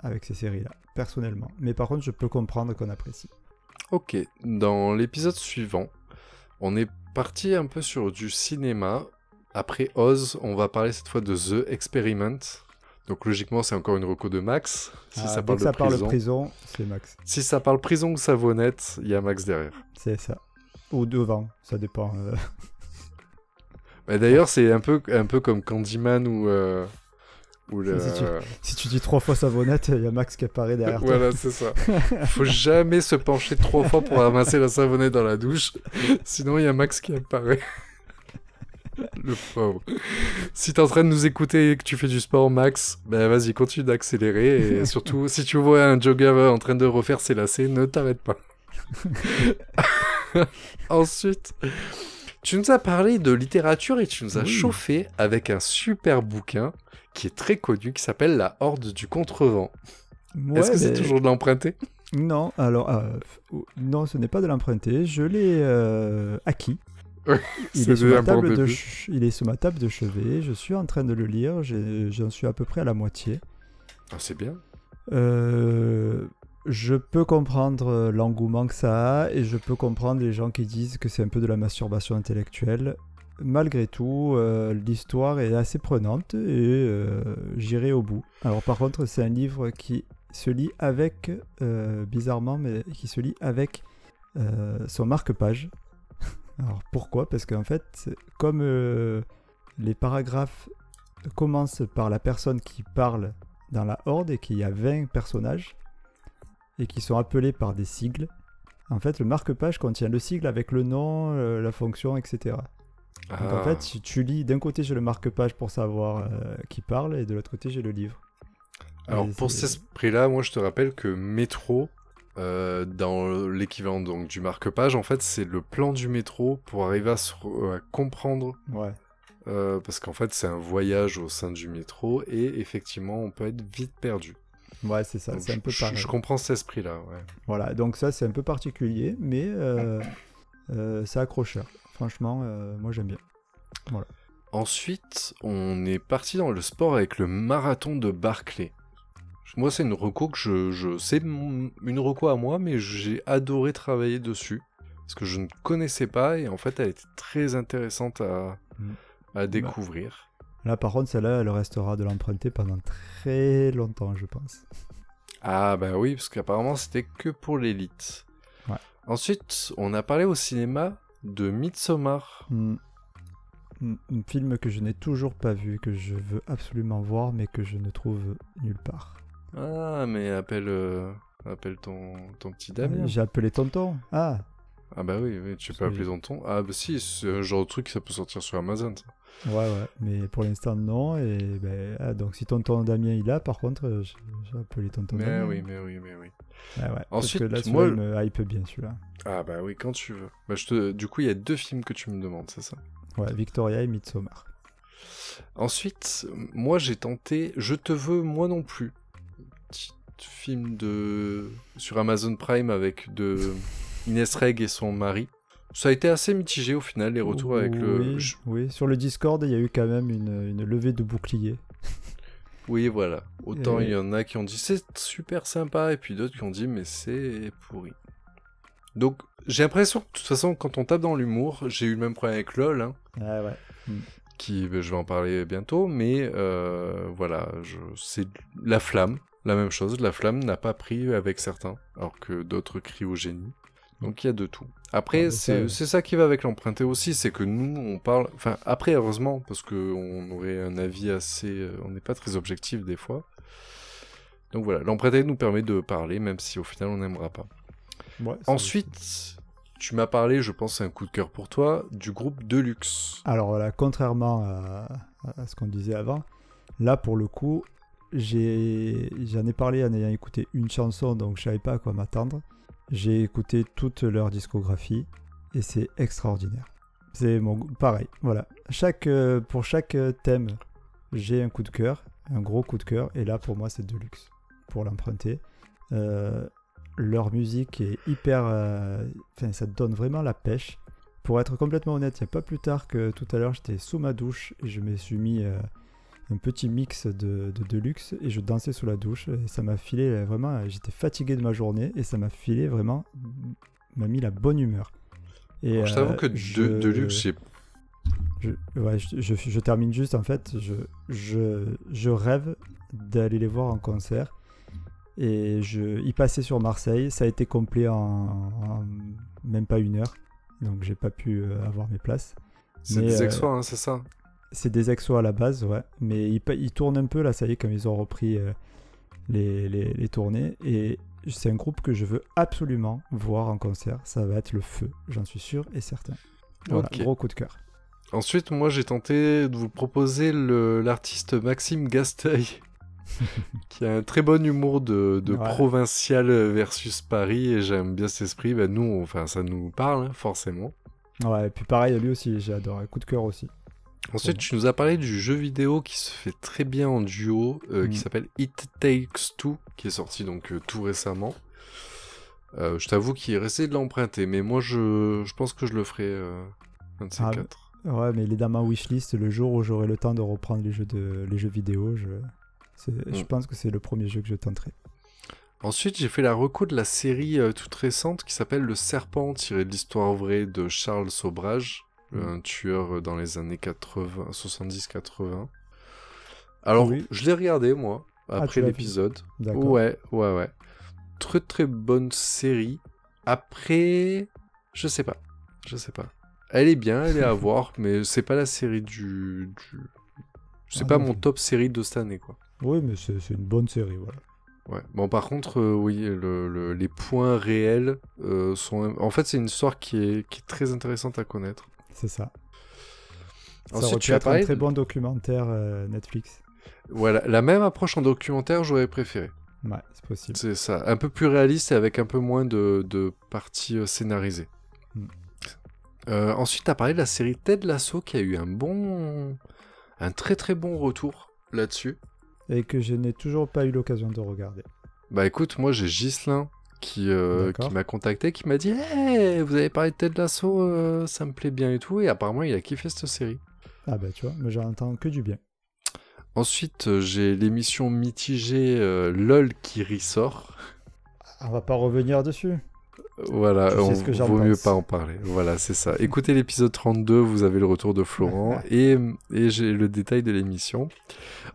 avec ces séries-là, personnellement. Mais par contre, je peux comprendre qu'on apprécie. Ok, dans l'épisode suivant, on est parti un peu sur du cinéma. Après Oz, on va parler cette fois de The Experiment. Donc logiquement, c'est encore une reco de Max. Si Ah, ça parle de ça parle prison. prison, c'est Max. Si ça parle prison ou savonnette, il y a Max derrière. C'est ça. Ou devant, ça dépend. euh. Mais d'ailleurs, c'est un peu, un peu comme Candyman ou... euh, ou le... Si tu- Si tu dis trois fois savonnette, il y a Max qui apparaît derrière toi. Voilà, c'est ça. Faut jamais se pencher trois fois pour ramasser la savonnette dans la douche. Sinon, il y a Max qui apparaît. Le pauvre. Si t'es en train de nous écouter et que tu fais du sport, Max, ben vas-y, continue d'accélérer. Et surtout, si tu vois un jogger en train de refaire ses lacets, ne t'arrête pas. Ensuite, tu nous as parlé de littérature et tu nous as Oui. chauffé avec un super bouquin qui est très connu, qui s'appelle La Horde du Contrevent. Ouais, Est-ce que c'est toujours de l'emprunter? Non, alors, euh, f- non, ce n'est pas de l'emprunter. Je l'ai euh, acquis. Il est, sur déjà ma table de début. ch- il est sur ma table de chevet. Je suis en train de le lire. J'en suis à peu près à la moitié. Ah, c'est bien. Euh, je peux comprendre euh, l'engouement que ça a et je peux comprendre les gens qui disent que c'est un peu de la masturbation intellectuelle. Malgré tout, euh, l'histoire est assez prenante et euh, j'irai au bout. Alors par contre, c'est un livre qui se lit avec, bizarrement, mais qui se lit avec son marque-page. Alors pourquoi? Parce qu'en fait, comme les paragraphes commencent par la personne qui parle dans la horde et qu'il y a 20 personnages et qui sont appelés par des sigles. En fait, le marque-page contient le sigle avec le nom, euh, la fonction, etc. Donc en Ah. fait, si tu lis, d'un côté j'ai le marque-page pour savoir euh, qui parle et de l'autre côté j'ai le livre. Alors Et pour cet esprit-là, moi je te rappelle que métro, euh, dans l'équivalent donc du marque-page, en fait c'est le plan du métro pour arriver à, se à comprendre, Ouais. parce qu'en fait c'est un voyage au sein du métro et effectivement on peut être vite perdu. Ouais, c'est ça, Donc, c'est un peu pareil. je comprends cet esprit-là. Ouais. Voilà, donc ça c'est un peu particulier, mais euh, euh, c'est accrocheur. Franchement, euh, moi j'aime bien. Ensuite, on est parti dans le sport avec le marathon de Barclay. Moi, c'est une reco que je, je c'est une reco à moi, mais j'ai adoré travailler dessus parce que je ne connaissais pas et en fait, elle était très intéressante à, Mm. à découvrir. Là par contre, celle-là, elle restera de l'emprunter pendant très longtemps, je pense. Ah bah oui, parce qu'apparemment, c'était que pour l'élite. Ouais. Ensuite, on a parlé au cinéma de Midsommar. Hmm. un un film que je n'ai toujours pas vu, que je veux absolument voir, mais que je ne trouve nulle part. Ah, mais appelle, euh, appelle ton, ton petit Damien. J'ai appelé tonton. Ah, Ah bah oui, oui tu peux appeler tonton. Ah bah si, genre de truc, ça peut sortir sur Amazon. ça. ouais, ouais. Mais pour l'instant, non. Et ben, ah, donc, si tonton Damien il a, par contre, j'ai appelé tonton Mais Damien. oui, mais oui, mais oui. Ouais, ouais. Ensuite, Parce que là, moi- il me hype bien, celui-là. Ah bah oui, quand tu veux. Bah, je te... Du coup, il y a deux films que tu me demandes, c'est ça? Ouais, Victoria et Midsommar. Ensuite, moi j'ai tenté Je te veux, moi non plus. Petit film de... sur Amazon Prime avec de Inès Reg et son mari. Ça a été assez mitigé au final, les retours avec le... Oui, sur le Discord, il y a eu quand même une, une levée de bouclier. Oui, voilà. Autant Et- il y en a qui ont dit c'est super sympa, et puis d'autres qui ont dit mais c'est pourri. Donc j'ai l'impression que de toute façon, quand on tape dans l'humour, j'ai eu le même problème avec LOL, hein, Ah ouais. qui ben, je vais en parler bientôt, mais euh, voilà, c'est la flamme, la même chose. La flamme n'a pas pris avec certains, alors que d'autres crient au génie. Donc il y a de tout. Après, c'est ça qui va avec l'emprunté aussi, c'est que nous, on parle... Enfin, après, heureusement, parce qu'on aurait un avis assez... euh, On n'est pas très objectif des fois. Donc voilà, l'emprunté nous permet de parler, même si au final on n'aimera pas. Ouais, Ensuite, tu m'as parlé, je pense c'est un coup de cœur pour toi, du groupe Deluxe. Alors voilà, contrairement à, à ce qu'on disait avant, là pour le coup, j'ai j'en ai parlé en ayant écouté une chanson, donc je savais pas à quoi m'attendre. J'ai écouté toute leur discographie et c'est extraordinaire. C'est mon pareil, voilà. Chaque euh, pour chaque euh, thème, j'ai un coup de cœur, un gros coup de cœur, et là pour moi c'est Deluxe pour l'emprunter. Euh, leur musique est hyper, enfin ça donne vraiment la pêche. Pour être complètement honnête, il n'y a pas plus tard que tout à l'heure, j'étais sous ma douche et je me suis mis un petit mix de, de Deluxe et je dansais sous la douche et ça m'a filé vraiment, j'étais fatigué de ma journée et ça m'a filé vraiment, m'a mis la bonne humeur. Et Alors, je t'avoue euh, que De- je- Deluxe, j'ai... je, ouais, je, je- je termine juste en fait. Je, rêve d'aller les voir en concert. Et je y passais sur Marseille. Ça a été complet en, en même pas une heure. Donc j'ai pas pu euh, avoir mes places. c'est des euh, exos, hein, c'est ça? C'est des exos à la base, ouais. Mais ils, tournent un peu là, ça y est, comme ils ont repris euh, les, les, les tournées. Et c'est un groupe que je veux absolument voir en concert. Ça va être le feu, j'en suis sûr et certain. Voilà, gros coup de cœur. Ensuite, moi, j'ai tenté de vous proposer l'artiste Maxime Gasteuil, qui a un très bon humour de, de Ouais. provincial versus Paris, et j'aime bien cet esprit. Bah, nous, enfin, ça nous parle, hein, forcément. Ouais, et puis pareil, lui aussi, j'ai adoré. Coup de cœur aussi. Ensuite, tu nous as parlé du jeu vidéo qui se fait très bien en duo, euh, qui Mm. s'appelle It Takes Two, qui est sorti donc euh, tout récemment. Euh, je t'avoue qu'il est resté de l'emprunter, mais moi, je, je pense que je le ferai un de ces Ah, quatre. Ouais, mais il est dans ma wishlist. Le jour où j'aurai le temps de reprendre les jeux, de, les jeux vidéo, je, je Mm. pense que c'est le premier jeu que je tenterai. Ensuite, j'ai fait la reco de la série toute récente qui s'appelle Le Serpent, tiré de l'histoire vraie de Charles Sobrage. Un tueur dans les années 80, 70-80. Alors, Oui. je l'ai regardé, moi, Ah, après l'épisode. D'accord. Ouais, ouais, ouais. Très très bonne série. Après, je sais pas. Je sais pas. Elle est bien, elle est à voir, mais c'est pas la série du. du... C'est Ah pas non, mon top série de cette année, quoi. Oui, mais c'est c'est une bonne série, voilà. Ouais. Bon, par contre, euh, oui, le- le- les points réels euh, sont. En fait, c'est une histoire qui est, qui est très intéressante à connaître. C'est ça. ça Ensuite, tu as être un parlé. très bon documentaire euh, Netflix. Voilà, la même approche en documentaire, j'aurais préféré. Ouais, c'est possible. C'est ça, un peu plus réaliste et avec un peu moins de, de parties euh, scénarisées. Mm. Euh, ensuite, tu as parlé de la série Ted Lasso qui a eu un bon. un très très bon retour là-dessus. Et que je n'ai toujours pas eu l'occasion de regarder. Bah écoute, moi j'ai Ghislain qui, euh, qui m'a contacté, qui m'a dit Hey, vous avez parlé de Ted Lasso, euh, ça me plaît bien et tout. Et apparemment, il a kiffé cette série. Ah bah tu vois, mais j'entends que du bien. Ensuite, euh, j'ai l'émission mitigée euh, LOL qui ressort. On va pas revenir dessus. Voilà, Tu sais on ce que j'en vaut mieux pas en parler. Voilà, c'est ça. Écoutez l'épisode 32, vous avez le retour de Florent et, et j'ai le détail de l'émission.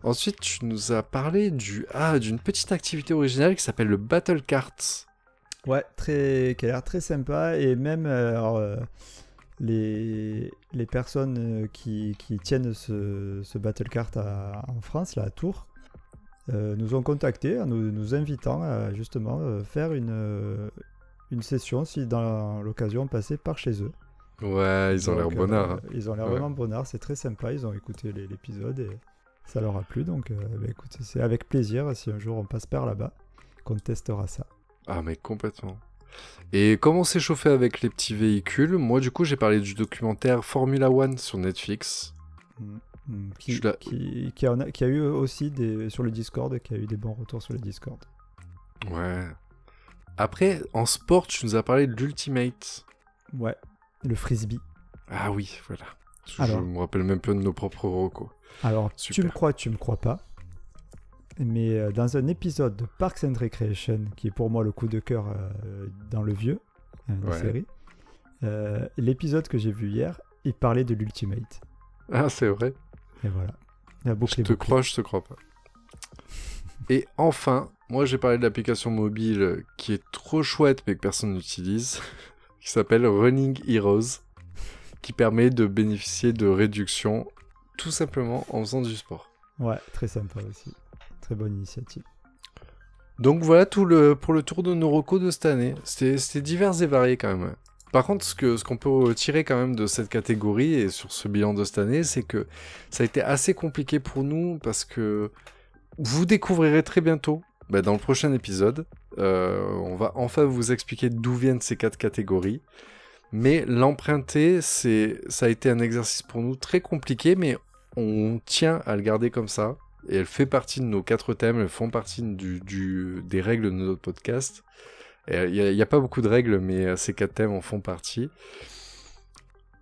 Ensuite, tu nous as parlé du ah d'une petite activité originale qui s'appelle le Battle Cards. Ouais, très, qui a l'air très sympa et même euh, alors, euh, les, les personnes euh, qui, qui tiennent ce, ce Battle Cart à- en France, là, à Tours, euh, nous ont contactés en nous, nous invitant à justement euh, faire une, euh, une session si dans l'occasion on passait par chez eux. Ouais, ils ont l'air bonnards. hein. Ils ont l'air Ouais. vraiment bonnards, c'est très sympa, ils ont écouté l'épisode et ça leur a plu. Donc bah, écoutez, c'est avec plaisir si un jour on passe par là-bas qu'on testera ça. Ah, mais complètement. Et comment s'est chauffé avec les petits véhicules? Moi, du coup, j'ai parlé du documentaire Formula One sur Netflix. Mm, Qui, la- qui, a, qui a eu aussi des, sur le Discord, qui a eu des bons retours sur le Discord. Ouais. Après, en sport, tu nous as parlé de l'Ultimate. Ouais, le frisbee. Ah oui, voilà. Je, Alors. je me rappelle même peu de nos propres recos. Alors, tu me crois, tu me crois pas. Mais euh, dans un épisode de Parks and Recreation, qui est pour moi le coup de cœur euh, dans le vieux, hein, la Ouais. série, euh, l'épisode que j'ai vu hier, il parlait de l'Ultimate. Ah, c'est vrai. Et voilà. La boucle Je te bouclée. crois, je te crois pas. Et enfin, moi j'ai parlé de l'application mobile qui est trop chouette mais que personne n'utilise, qui s'appelle Running Heroes, qui permet de bénéficier de réductions tout simplement en faisant du sport. Ouais, très sympa aussi. Très bonne initiative. Donc voilà tout le pour le tour de nos recos de cette année. C'était divers et varié quand même. Par contre, ce que ce qu'on peut tirer quand même de cette catégorie et sur ce bilan de cette année, c'est que ça a été assez compliqué pour nous parce que vous découvrirez très bientôt, bah, dans le prochain épisode, euh, on va enfin vous expliquer d'où viennent ces quatre catégories. Mais l'emprunter, ça a été un exercice pour nous très compliqué, mais on tient à le garder comme ça. Et elle fait partie de nos quatre thèmes, elles font partie des règles de notre podcast. Euh, Il n'y a, pas beaucoup de règles, mais euh, ces quatre thèmes en font partie.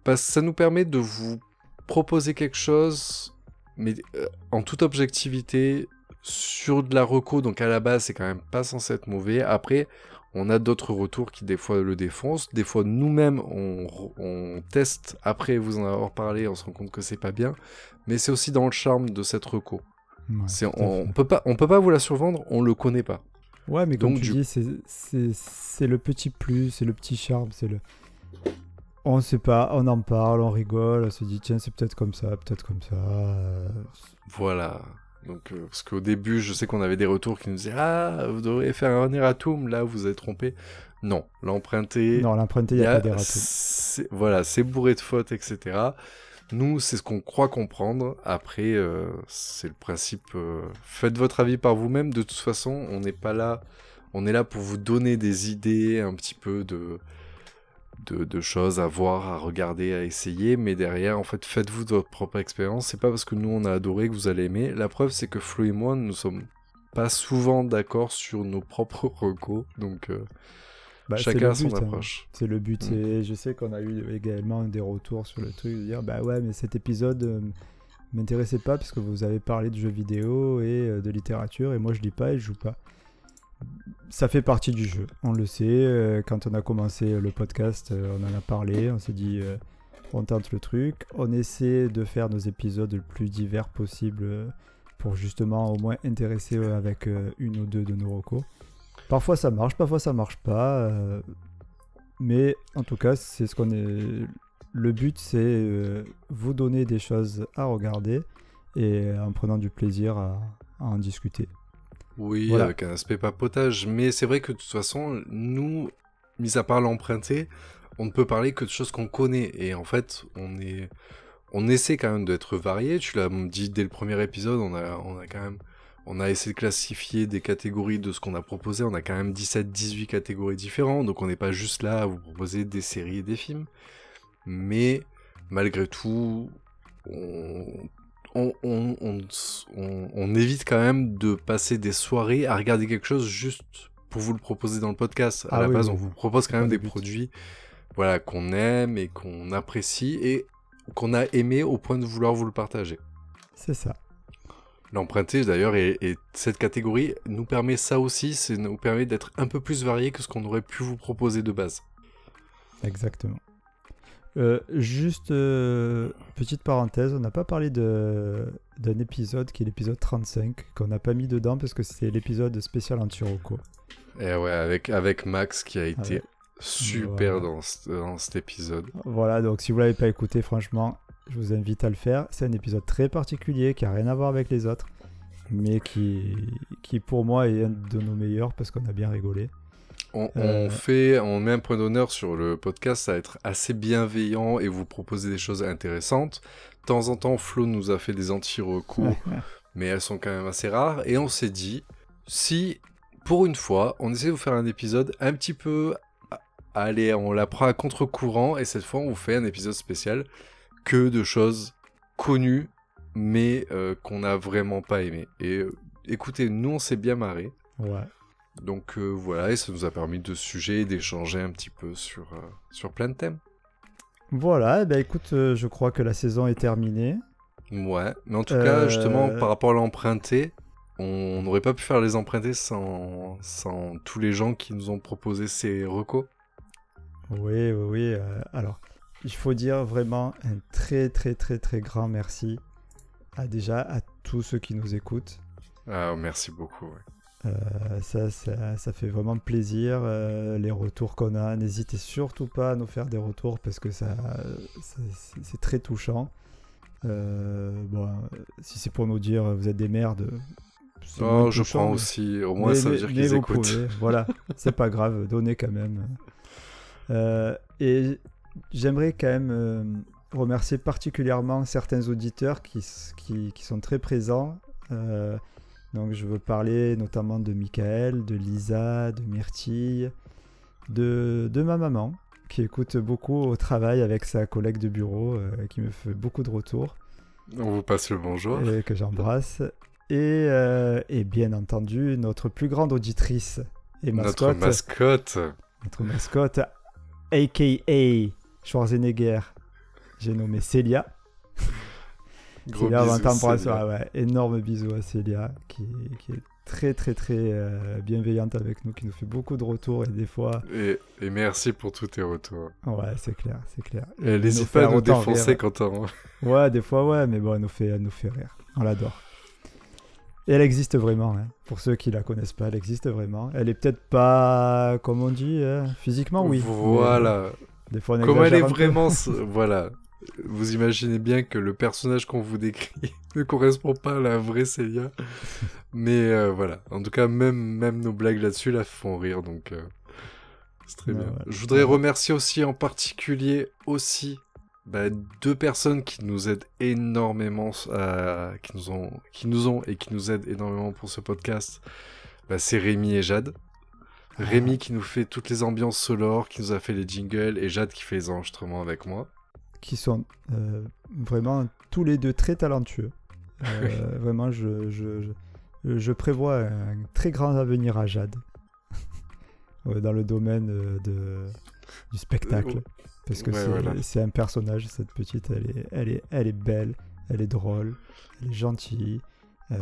Parce que ça nous permet de vous proposer quelque chose, mais euh, en toute objectivité, sur de la reco, donc à la base, c'est quand même pas censé être mauvais. Après, on a d'autres retours qui des fois le défoncent. Des fois, nous-mêmes, on teste après vous en avoir parlé, on se rend compte que c'est pas bien. Mais c'est aussi dans le charme de cette reco. Ouais, on, on peut pas, on peut pas vous la survendre, on le connaît pas. Ouais, mais comme Donc, tu du- dis, c'est- le petit plus, c'est le petit charme, c'est le. On sait pas, on en parle, on rigole, on se dit tiens, c'est peut-être comme ça, peut-être comme ça. euh, Voilà. Donc, euh, parce qu'au début, je sais qu'on avait des retours qui nous disaient Ah, vous devriez faire un erratum, là, vous avez trompé. Non, l'emprunter. Non, l'emprunté, il y a, a- pas d'erratum. Voilà, c'est bourré de fautes, etc. Nous, c'est ce qu'on croit comprendre. Après, euh, c'est le principe. euh, faites votre avis par vous-même. De toute façon, on n'est pas là. On est là pour vous donner des idées, un petit peu de, de, choses à voir, à regarder, à essayer. Mais derrière, en fait, faites-vous votre propre expérience. C'est pas parce que nous, on a adoré que vous allez aimer. La preuve, c'est que Flo et moi, nous sommes pas souvent d'accord sur nos propres recos. Donc, euh, Bah, c'est chacun a son but, hein. approche. C'est le but. Mm. Et je sais qu'on a eu également des retours sur le truc, de dire bah ouais, mais cet épisode euh, m'intéressait pas parce que vous avez parlé de jeux vidéo et euh, de littérature et moi je lis pas et je joue pas. Ça fait partie du jeu, on le sait. euh, quand on a commencé le podcast, euh, on en a parlé, on s'est dit on tente le truc, on essaie de faire nos épisodes le plus divers possible pour justement au moins intéresser avec une ou deux de nos recos. Parfois ça marche, parfois ça marche pas. euh, mais en tout cas, c'est ce qu'on est. Le but, c'est euh, vous donner des choses à regarder et en prenant du plaisir à, à en discuter. Oui, Voilà. avec un aspect papotage. Mais c'est vrai que de toute façon, nous, mis à part l'emprunter, on ne peut parler que de choses qu'on connaît. Et en fait, on est, on essaie quand même d'être varié. Tu l'as dit dès le premier épisode, on a, on a quand même, on a essayé de classifier des catégories de ce qu'on a proposé. On a quand même 17-18 catégories différentes. Donc on n'est pas juste là à vous proposer des séries et des films. Mais malgré tout, on, on, on, on, on- on évite quand même de passer des soirées à regarder quelque chose juste pour vous le proposer dans le podcast. À Ah la oui, base, on vous propose quand même des but. produits voilà, qu'on aime et qu'on apprécie et qu'on a aimé au point de vouloir vous le partager. C'est ça. L'emprunter d'ailleurs et, et cette catégorie nous permet ça aussi, c'est nous permet d'être un peu plus varié que ce qu'on aurait pu vous proposer de base. Exactement. Euh, juste, euh, petite parenthèse, on n'a pas parlé d'un épisode qui est l'épisode 35, qu'on n'a pas mis dedans parce que c'est l'épisode spécial anti-roco. Et ouais, avec, avec Max qui a été Ouais. super Voilà. dans, dans cet épisode. Voilà, donc si vous l'avez pas écouté, franchement, je vous invite à le faire. C'est un épisode très particulier qui a rien à voir avec les autres, mais qui, qui pour moi est un de nos meilleurs parce qu'on a bien rigolé. On, on Euh. fait, on met un point d'honneur sur le podcast à être assez bienveillant et vous proposer des choses intéressantes. De temps en temps, Flo nous a fait des anti-recours, mais elles sont quand même assez rares. Et on s'est dit, si pour une fois, on essaie de vous faire un épisode un petit peu, allez, on la prend à contre-courant et cette fois, on vous fait un épisode spécial que de choses connues, mais euh, qu'on n'a vraiment pas aimé. Et euh, écoutez, nous, on s'est bien marré. Ouais. Donc euh, voilà, et ça nous a permis de sujet et d'échanger un petit peu sur, sur plein de thèmes. Voilà, ben écoute, je crois que la saison est terminée. Ouais, mais en tout cas, justement, par rapport à l'emprunté, on n'aurait pas pu faire les empruntés sans, sans tous les gens qui nous ont proposé ces recos. Oui, oui, oui. euh, alors, il faut dire vraiment un très, très, très, très grand merci à déjà à tous ceux qui nous écoutent. Ah, merci beaucoup. ouais. Euh, ça, ça, ça fait vraiment plaisir, euh, les retours qu'on a. N'hésitez surtout pas à nous faire des retours parce que ça, ça- c'est très touchant. Euh, bon, si c'est pour nous dire vous êtes des merdes, Oh, je prends mais- aussi, au moins mais- ça veut mais- dire qu'ils écoutent. pouvez, voilà, c'est pas grave, donnez quand même. Et j'aimerais quand même euh, remercier particulièrement certains auditeurs qui, qui, qui sont très présents. Euh, donc je veux parler notamment de Michael, de Lisa, de Myrtille, de, de ma maman qui écoute beaucoup au travail avec sa collègue de bureau euh, qui me fait beaucoup de retours On vous passe le bonjour. et que j'embrasse. Et, euh, et bien entendu, notre plus grande auditrice et Notre mascotte, mascotte. notre mascotte, aka Schwarzenegger, j'ai nommé Célia. Gros Célia, on bisous, t'embrasse. Célia. Ouais, énorme bisous à Célia qui, qui est très très très euh, bienveillante avec nous, qui nous fait beaucoup de retours et des fois, Et, et merci pour tous tes retours. ouais, c'est clair, c'est clair. Et Elle N'hésite pas à nous défoncer quand on... Ouais, des fois, ouais, mais bon, elle nous fait, elle nous fait rire. On l'adore. Et elle existe vraiment, hein. pour ceux qui la connaissent pas, elle existe vraiment. Elle est peut-être pas, comme on dit, hein, physiquement, oui. Voilà. Mais, des fois, on elle est vraiment... voilà. Vous imaginez bien que le personnage qu'on vous décrit ne correspond pas à la vraie Célia. Mais euh, voilà. En tout cas, même, même nos blagues là-dessus la font rire. Donc, euh, c'est très Ouais, bien. ouais. Je voudrais remercier aussi en particulier aussi bah, deux personnes qui nous aident énormément, à- qui, nous ont, qui nous ont et qui nous aident énormément pour ce podcast. Bah, c'est Rémi et Jade. Rémi qui nous fait toutes les ambiances sonores, qui nous a fait les jingles, et Jade qui fait les enregistrements avec moi. Qui sont euh, vraiment tous les deux très talentueux. Euh, vraiment, je, je, je, je prévois un très grand avenir à Jade. Dans le domaine euh, de, du spectacle. Parce que Ouais, c'est voilà. un personnage, cette petite, elle est, elle, est, elle est belle, elle est drôle, elle est gentille. Euh,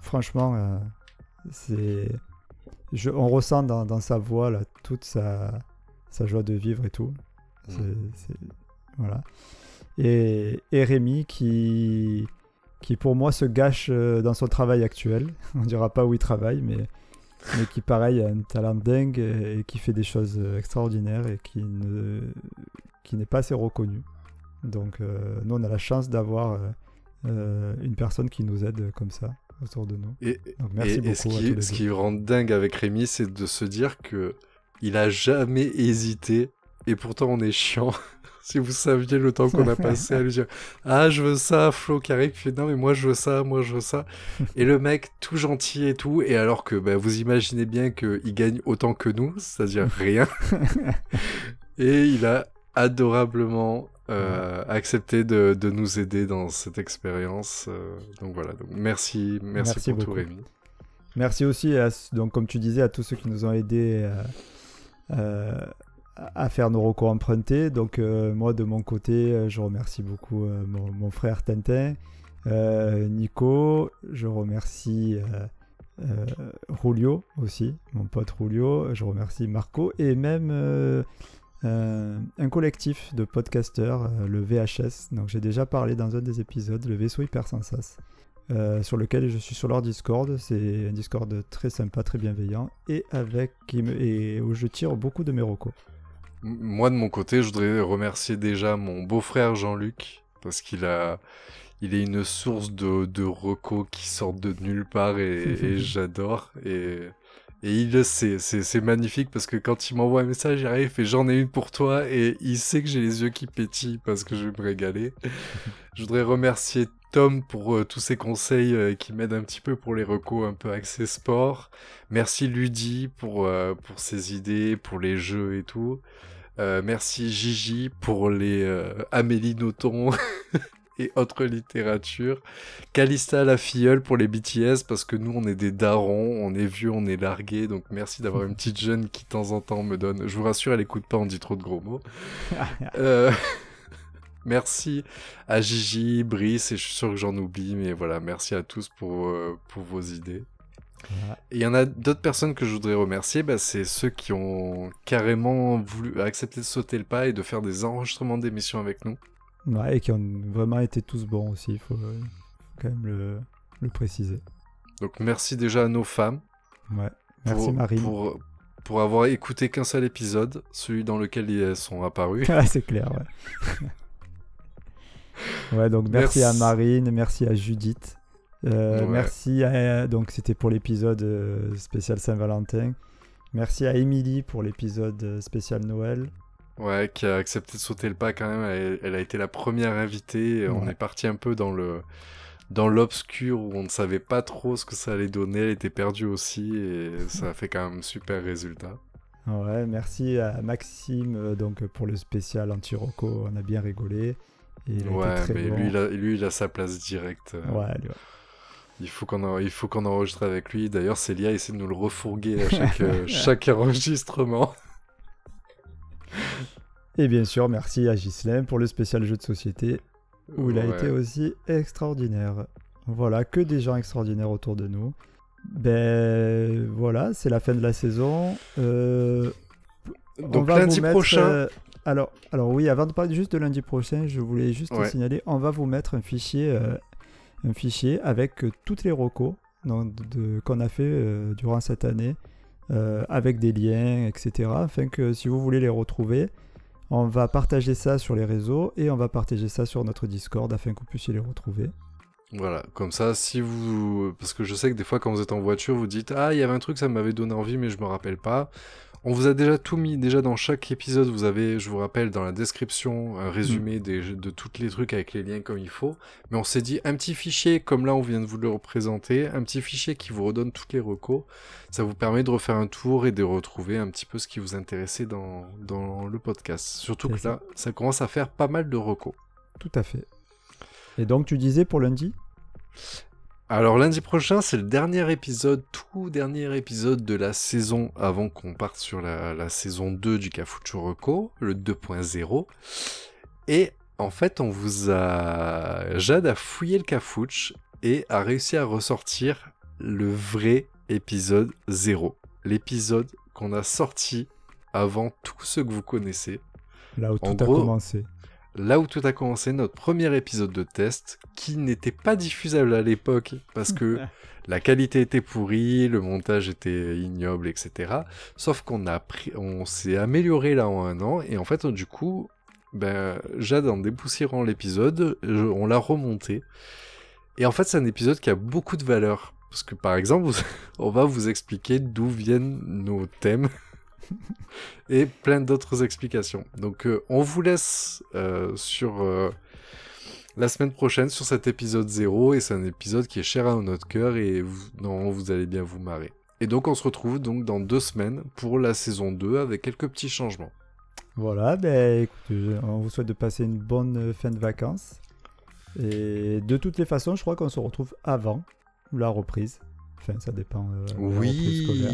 franchement, c'est, je, on ressent dans, dans sa voix là, toute sa, sa joie de vivre et tout. C'est- voilà. Et, et Rémi qui, qui pour moi se gâche euh, dans son travail actuel. On dira pas où il travaille, mais, mais qui pareil a un talent dingue et, et qui fait des choses euh, extraordinaires et qui ne qui n'est pas assez reconnu. Donc euh, nous on a la chance d'avoir euh, une personne qui nous aide comme ça autour de nous. Et, Donc merci et, beaucoup et ce, à tous qui, les ce deux. qui rend dingue avec Rémi, c'est de se dire que il a jamais hésité, et pourtant on est chiant. si vous saviez le temps qu'on a passé à lui dire Ah, je veux ça, Flo qui arrive, fait Non, mais moi je veux ça, moi je veux ça. et le mec, tout gentil et tout, et alors que bah, vous imaginez bien qu'il gagne autant que nous, c'est-à-dire rien. et il a adorablement euh, accepté de, de nous aider dans cette expérience. euh, donc voilà, donc merci, merci, Merci pour tout beaucoup. Rémi. Merci aussi, à, donc, comme tu disais, à tous ceux qui nous ont aidés euh, euh, à faire nos recours empruntés. Donc, moi, de mon côté, je remercie beaucoup mon, mon frère Tintin, Nico, je remercie Rulio aussi, mon pote Rulio, je remercie Marco et même euh, un collectif de podcasteurs, euh, le VHS. Donc, j'ai déjà parlé dans un des épisodes, le vaisseau hypersensas. euh, sur lequel je suis sur leur Discord. C'est un Discord très sympa, très bienveillant et avec qui me- et où je tire beaucoup de mes recos. Moi, de mon côté, je voudrais remercier déjà mon beau-frère Jean-Luc, parce qu'il a, il est une source de, de recos qui sortent de nulle part et, et j'adore. Et, et il le sait, c'est, c'est magnifique parce que quand il m'envoie un message, il arrive, fait j'en ai une pour toi et il sait que j'ai les yeux qui pétillent parce que je vais me régaler. je voudrais remercier Tom pour euh, tous ses conseils euh, qui m'aident un petit peu pour les recos un peu axés sport. Merci Ludi pour, euh, pour ses idées, pour les jeux et tout. Merci Gigi pour les Amélie Nothomb et autres littératures. Calista la filleule pour les BTS parce que nous on est des darons, on est vieux, on est largués. Donc merci d'avoir une petite jeune qui de temps en temps me donne. Je vous rassure, elle écoute pas, on dit trop de gros mots. Euh, Merci à Gigi, Brice, et je suis sûr que j'en oublie, mais voilà, merci à tous pour, euh, pour vos idées. Voilà. Et il y en a d'autres personnes que je voudrais remercier, bah, c'est ceux qui ont carrément voulu accepter de sauter le pas et de faire des enregistrements d'émissions avec nous. Ouais, et qui ont vraiment été tous bons aussi, il faut, quand même le, le préciser. Donc merci déjà à nos femmes. Ouais. Merci pour, Marine. Pour, pour avoir écouté qu'un seul épisode, celui dans lequel elles sont apparues. Ah, c'est clair, ouais. ouais, donc merci, Merci. à Marine, merci à Judith. Euh, Ouais. Merci à. Donc, c'était pour l'épisode euh, spécial Saint-Valentin. Merci à Émilie pour l'épisode euh, spécial Noël. Ouais, qui a accepté de sauter le pas quand même. Elle, elle a été la première invitée. On est parti un peu dans le dans l'obscur où on ne savait pas trop ce que ça allait donner. Elle était perdue aussi et ça a fait quand même super résultat. Ouais, merci à Maxime euh, donc, pour le spécial anti-roco. On a bien rigolé. Il ouais, très mais bon. lui, il a, lui, il a sa place directe. Ouais, lui, ouais. Il faut qu'on il faut qu'on enregistre avec lui. D'ailleurs, Célia essaie de nous le refourguer à chaque, euh, chaque enregistrement. Et bien sûr, merci à Ghislain pour le spécial jeu de société où il a Ouais. été aussi extraordinaire. Voilà, que des gens extraordinaires autour de nous. Ben voilà, c'est la fin de la saison. Euh, on Donc va lundi vous mettre, prochain, euh, alors, alors oui, avant de parler juste de lundi prochain, je voulais juste Ouais. signaler, on va vous mettre un fichier, euh, un fichier avec toutes les recos qu'on a fait durant cette année, euh, avec des liens, etc. Afin que si vous voulez les retrouver, on va partager ça sur les réseaux et on va partager ça sur notre Discord afin que vous puissiez les retrouver. Voilà, comme ça, si vous... Parce que je sais que des fois, quand vous êtes en voiture, vous dites « Ah, il y avait un truc, ça m'avait donné envie, mais je me rappelle pas. » On vous a déjà tout mis, déjà dans chaque épisode, vous avez, je vous rappelle, dans la description, un résumé des, de tous les trucs avec les liens comme il faut. Mais on s'est dit, un petit fichier, comme là on vient de vous le représenter, un petit fichier qui vous redonne toutes les recos, ça vous permet de refaire un tour et de retrouver un petit peu ce qui vous intéressait dans, dans le podcast. Surtout que ça. là, ça commence à faire pas mal de recos. Tout à fait. Et donc tu disais pour lundi? Alors lundi prochain, c'est le dernier épisode, tout dernier épisode de la saison avant qu'on parte sur la, la saison 2 du Cafucho Reco, le 2.0. Et en fait, on vous a... Jade a fouillé le Cafouche et a réussi à ressortir le vrai épisode 0. L'épisode qu'on a sorti avant tout ce que vous connaissez. Là où En tout gros, a commencé. Là où tout a commencé, notre premier épisode de test, qui n'était pas diffusable à l'époque parce que la qualité était pourrie, le montage était ignoble, etc. Sauf qu'on a pris, on s'est amélioré là en un an et en fait, du coup, ben, Jade en dépoussiérant l'épisode, on l'a remonté. Et en fait, c'est un épisode qui a beaucoup de valeur. Parce que par exemple, on va vous expliquer d'où viennent nos thèmes et plein d'autres explications. Donc euh, on vous laisse euh, sur euh, la semaine prochaine sur cet épisode 0 et c'est un épisode qui est cher à notre cœur et vous, non, vous allez bien vous marrer. Et donc on se retrouve donc dans deux semaines pour la saison 2 avec quelques petits changements. Voilà, ben écoutez, on vous souhaite de passer une bonne fin de vacances. Et de toutes les façons, je crois qu'on se retrouve avant la reprise. Enfin, ça dépend. de la reprise scolaire.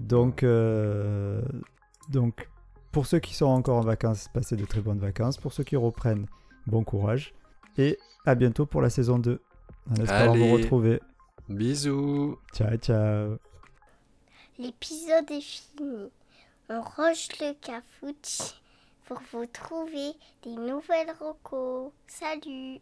Donc, euh, donc, pour ceux qui sont encore en vacances, passez de très bonnes vacances. Pour ceux qui reprennent, bon courage. Et à bientôt pour la saison 2. En espérant Allez. vous retrouver. Bisous. Ciao, ciao. L'épisode est fini. On range le cafouche pour vous trouver des nouvelles recos. Salut